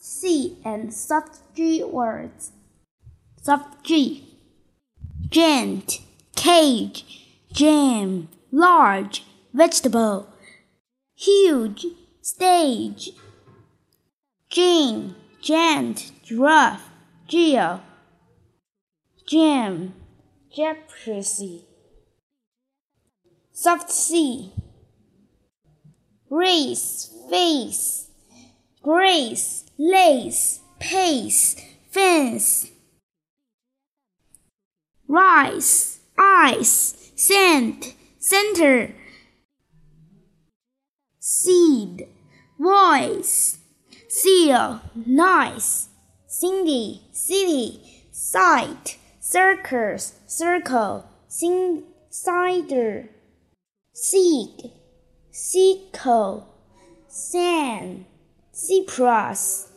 C and soft G words. Soft G. Giant, cage, jam, large, vegetable, huge, stage. Gene, giant, giraffe, geo, jam, jealousy. Soft C. Race, face, grace, lace, pace, fence. Rise, ice, scent, center. Seed, voice, seal, nice. Cindy, city, sight, circus, circle, sing, cider. Seek, sickle, sand, cypress.